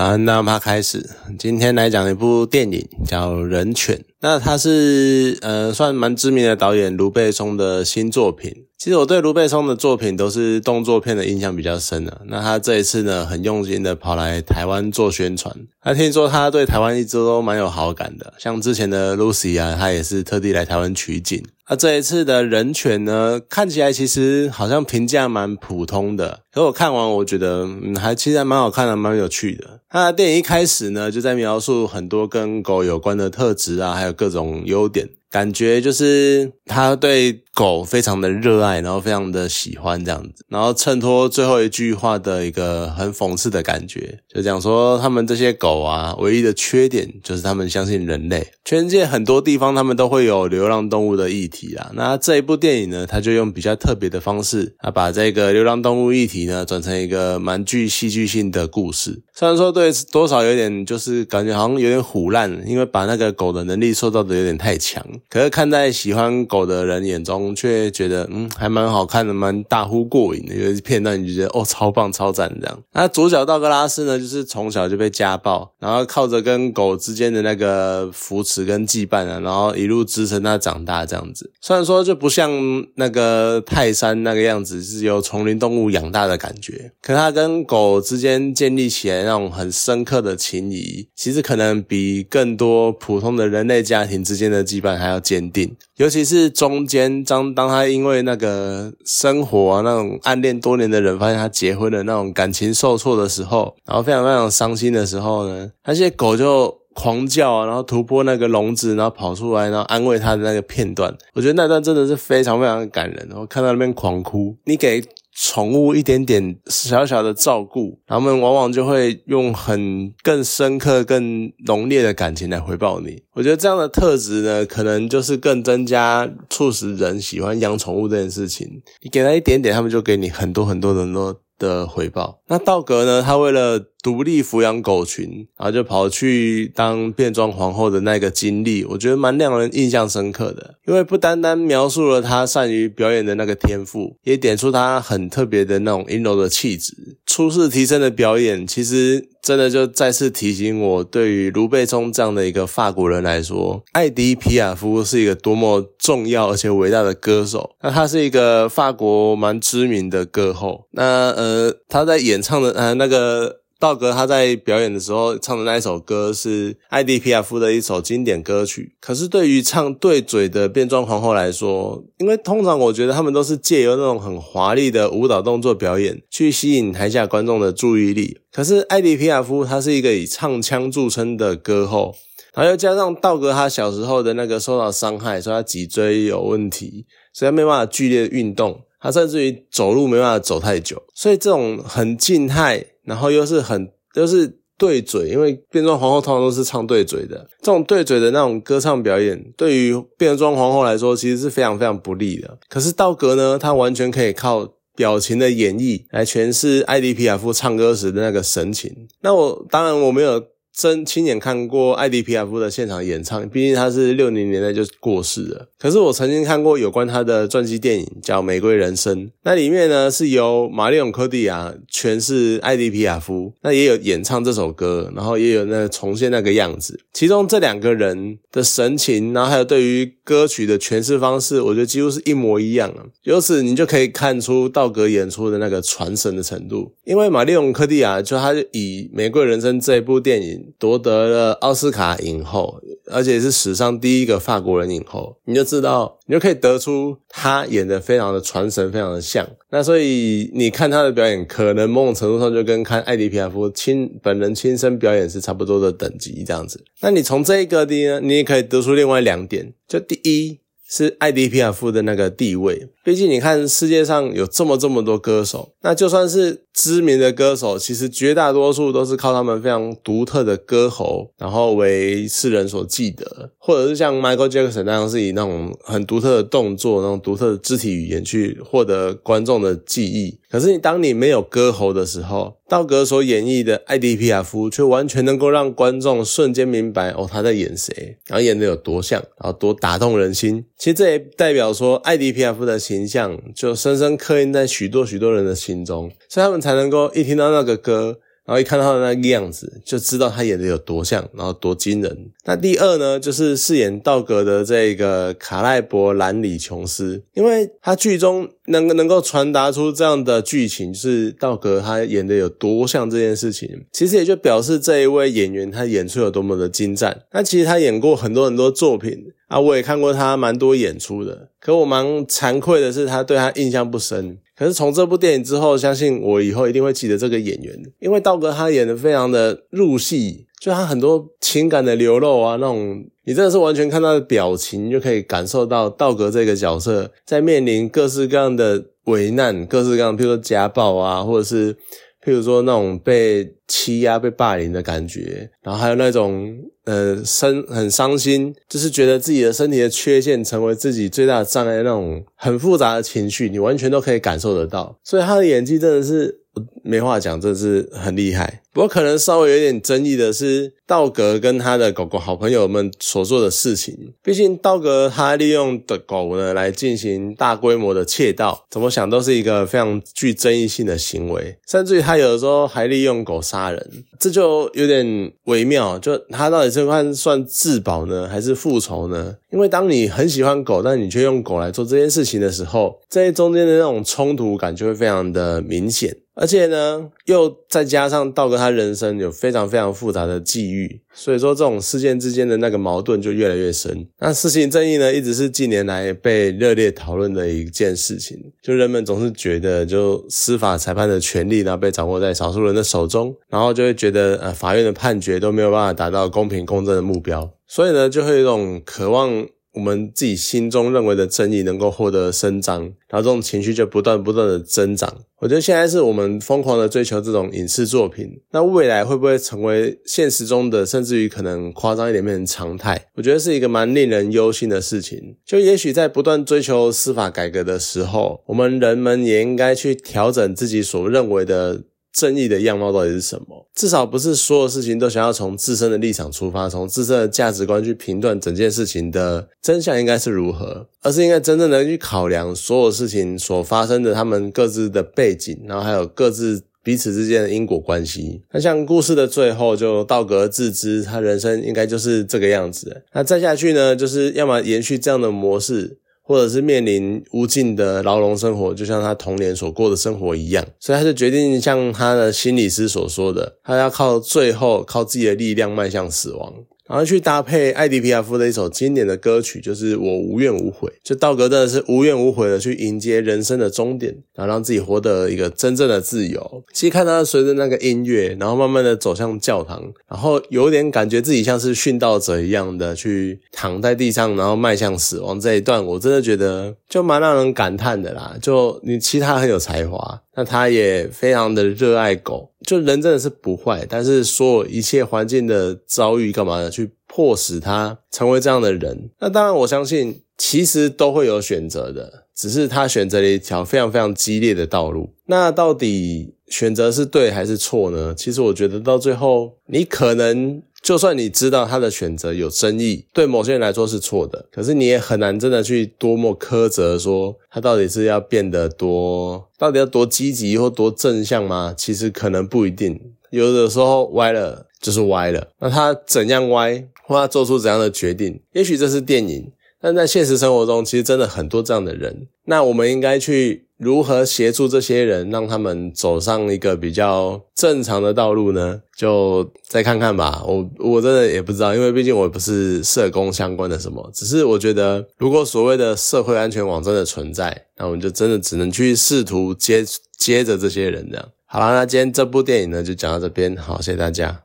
早安，那么开始。今天来讲一部电影，叫《人犬》。那它是呃，算蛮知名的导演卢贝松的新作品。其实我对卢贝松的作品都是动作片的印象比较深的。那他这一次呢，很用心的跑来台湾做宣传。那听说他对台湾一直都蛮有好感的，像之前的 Lucy 啊，他也是特地来台湾取景。那这一次的人犬呢，看起来其实好像评价蛮普通的，可我看完我觉得，嗯，还其实还蛮好看的，蛮有趣的。他的电影一开始呢，就在描述很多跟狗有关的特质啊，还有各种优点。感觉就是他对狗非常的热爱，然后非常的喜欢这样子，然后衬托最后一句话的一个很讽刺的感觉，就讲说他们这些狗啊，唯一的缺点就是他们相信人类。全世界很多地方他们都会有流浪动物的议题啦，那这一部电影呢，他就用比较特别的方式，他把这个流浪动物议题呢，转成一个蛮具戏剧性的故事。虽然说对多少有点就是感觉好像有点虎烂，因为把那个狗的能力塑造的有点太强。可是看在喜欢狗的人眼中，却觉得嗯还蛮好看的，蛮大呼过瘾的。有些片段你就觉得哦超棒超赞这样。那主角道格拉斯呢，就是从小就被家暴，然后靠着跟狗之间的那个扶持跟羁绊啊，然后一路支撑他长大这样子。虽然说就不像那个泰山那个样子是由丛林动物养大的感觉，可他跟狗之间建立起来那种很深刻的情谊，其实可能比更多普通的人类家庭之间的羁绊还。要坚定，尤其是中间当当他因为那个生活啊那种暗恋多年的人发现他结婚的那种感情受挫的时候，然后非常非常伤心的时候呢，那些狗就狂叫啊，然后突破那个笼子，然后跑出来，然后安慰他的那个片段，我觉得那段真的是非常非常感人，我看到那边狂哭，你给。宠物一点点小小的照顾，他们往往就会用很更深刻、更浓烈的感情来回报你。我觉得这样的特质呢，可能就是更增加促使人喜欢养宠物这件事情。你给他一点点，他们就给你很多很多很多的回报。那道格呢？他为了独立抚养狗群，然后就跑去当变装皇后的那个经历，我觉得蛮让人印象深刻的。因为不单单描述了她善于表演的那个天赋，也点出她很特别的那种阴柔的气质。初次提升的表演，其实真的就再次提醒我，对于卢贝松这样的一个法国人来说，艾迪皮亚夫是一个多么重要而且伟大的歌手。那他是一个法国蛮知名的歌后。那呃，他在演唱的呃那个。道格他在表演的时候唱的那一首歌是艾迪皮亚夫的一首经典歌曲。可是对于唱对嘴的变装皇后来说，因为通常我觉得他们都是借由那种很华丽的舞蹈动作表演去吸引台下观众的注意力。可是艾迪皮亚夫他是一个以唱腔著称的歌后，然后又加上道格他小时候的那个受到伤害，说他脊椎有问题，所以他没办法剧烈运动，他甚至于走路没办法走太久，所以这种很静态。然后又是很又是对嘴，因为变装皇后通常都是唱对嘴的，这种对嘴的那种歌唱表演，对于变装皇后来说，其实是非常非常不利的。可是道格呢，他完全可以靠表情的演绎来诠释艾迪皮亚夫唱歌时的那个神情。那我当然我没有。真亲眼看过艾迪皮亚夫的现场演唱，毕竟他是六零年代就过世了。可是我曾经看过有关他的传记电影，叫《玫瑰人生》，那里面呢是由马里永科蒂亚诠释艾迪皮亚夫，那也有演唱这首歌，然后也有那重现那个样子。其中这两个人的神情，然后还有对于歌曲的诠释方式，我觉得几乎是一模一样啊。由此你就可以看出道格演出的那个传神的程度。因为马里永科蒂亚就他以《玫瑰人生》这部电影。夺得了奥斯卡影后，而且是史上第一个法国人影后，你就知道，你就可以得出他演的非常的传神，非常的像。那所以你看他的表演，可能某种程度上就跟看艾迪皮亚夫亲本人亲身表演是差不多的等级这样子。那你从这一个地呢，你也可以得出另外两点，就第一是艾迪皮亚夫的那个地位。毕竟你看，世界上有这么这么多歌手，那就算是知名的歌手，其实绝大多数都是靠他们非常独特的歌喉，然后为世人所记得，或者是像 Michael Jackson 那样，是以那种很独特的动作、那种独特的肢体语言去获得观众的记忆。可是你当你没有歌喉的时候，道格所演绎的艾迪皮亚夫却完全能够让观众瞬间明白哦他在演谁，然后演的有多像，然后多打动人心。其实这也代表说艾迪皮亚夫的。形象就深深刻印在许多许多人的心中，所以他们才能够一听到那个歌，然后一看到他的那个样子，就知道他演的有多像，然后多惊人。那第二呢，就是饰演道格的这个卡赖伯兰里琼斯，因为他剧中能能够传达出这样的剧情，就是道格他演的有多像这件事情，其实也就表示这一位演员他演出有多么的精湛。那其实他演过很多很多作品啊，我也看过他蛮多演出的，可我蛮惭愧的是，他对他印象不深。可是从这部电影之后，相信我以后一定会记得这个演员，因为道格他演的非常的入戏，就他很多情感的流露啊，那种你真的是完全看他的表情，就可以感受到道格这个角色在面临各式各样的危难，各式各样，譬如说家暴啊，或者是譬如说那种被欺压、被霸凌的感觉，然后还有那种。呃，伤很伤心，就是觉得自己的身体的缺陷成为自己最大的障碍，那种很复杂的情绪，你完全都可以感受得到。所以他的演技真的是没话讲，真是很厉害。不过可能稍微有点争议的是，道格跟他的狗狗好朋友们所做的事情。毕竟道格他利用的狗呢来进行大规模的窃盗，怎么想都是一个非常具争议性的行为。甚至于他有的时候还利用狗杀人，这就有点微妙。就他到底是。算算自保呢，还是复仇呢？因为当你很喜欢狗，但你却用狗来做这件事情的时候，这中间的那种冲突感就会非常的明显。而且呢，又再加上道哥他人生有非常非常复杂的际遇，所以说这种事件之间的那个矛盾就越来越深。那私刑正义呢，一直是近年来被热烈讨论的一件事情。就人们总是觉得，就司法裁判的权利呢被掌握在少数人的手中，然后就会觉得，呃，法院的判决都没有办法达到公平公正的目标，所以呢，就会有一种渴望。我们自己心中认为的正义能够获得伸张，然后这种情绪就不断不断的增长。我觉得现在是我们疯狂的追求这种影视作品，那未来会不会成为现实中的，甚至于可能夸张一点变成常态？我觉得是一个蛮令人忧心的事情。就也许在不断追求司法改革的时候，我们人们也应该去调整自己所认为的。正义的样貌到底是什么？至少不是所有事情都想要从自身的立场出发，从自身的价值观去评断整件事情的真相应该是如何，而是应该真正的去考量所有事情所发生的他们各自的背景，然后还有各自彼此之间的因果关系。那像故事的最后，就道格自知他人生应该就是这个样子。那再下去呢，就是要么延续这样的模式。或者是面临无尽的牢笼生活，就像他童年所过的生活一样，所以他就决定像他的心理师所说的，他要靠最后靠自己的力量迈向死亡。然后去搭配艾迪皮亚夫的一首经典的歌曲，就是我无怨无悔。就道格真的是无怨无悔的去迎接人生的终点，然后让自己获得一个真正的自由。其实看他随着那个音乐，然后慢慢的走向教堂，然后有点感觉自己像是殉道者一样的去躺在地上，然后迈向死亡这一段，我真的觉得就蛮让人感叹的啦。就你其他很有才华。那他也非常的热爱狗，就人真的是不坏，但是所有一切环境的遭遇干嘛呢？去迫使他成为这样的人。那当然，我相信其实都会有选择的，只是他选择了一条非常非常激烈的道路。那到底选择是对还是错呢？其实我觉得到最后，你可能。就算你知道他的选择有争议，对某些人来说是错的，可是你也很难真的去多么苛责说他到底是要变得多，到底要多积极或多正向吗？其实可能不一定，有的时候歪了就是歪了。那他怎样歪，或他做出怎样的决定，也许这是电影，但在现实生活中，其实真的很多这样的人。那我们应该去。如何协助这些人，让他们走上一个比较正常的道路呢？就再看看吧。我我真的也不知道，因为毕竟我不是社工相关的什么。只是我觉得，如果所谓的社会安全网真的存在，那我们就真的只能去试图接接着这些人这样。好了，那今天这部电影呢，就讲到这边。好，谢谢大家。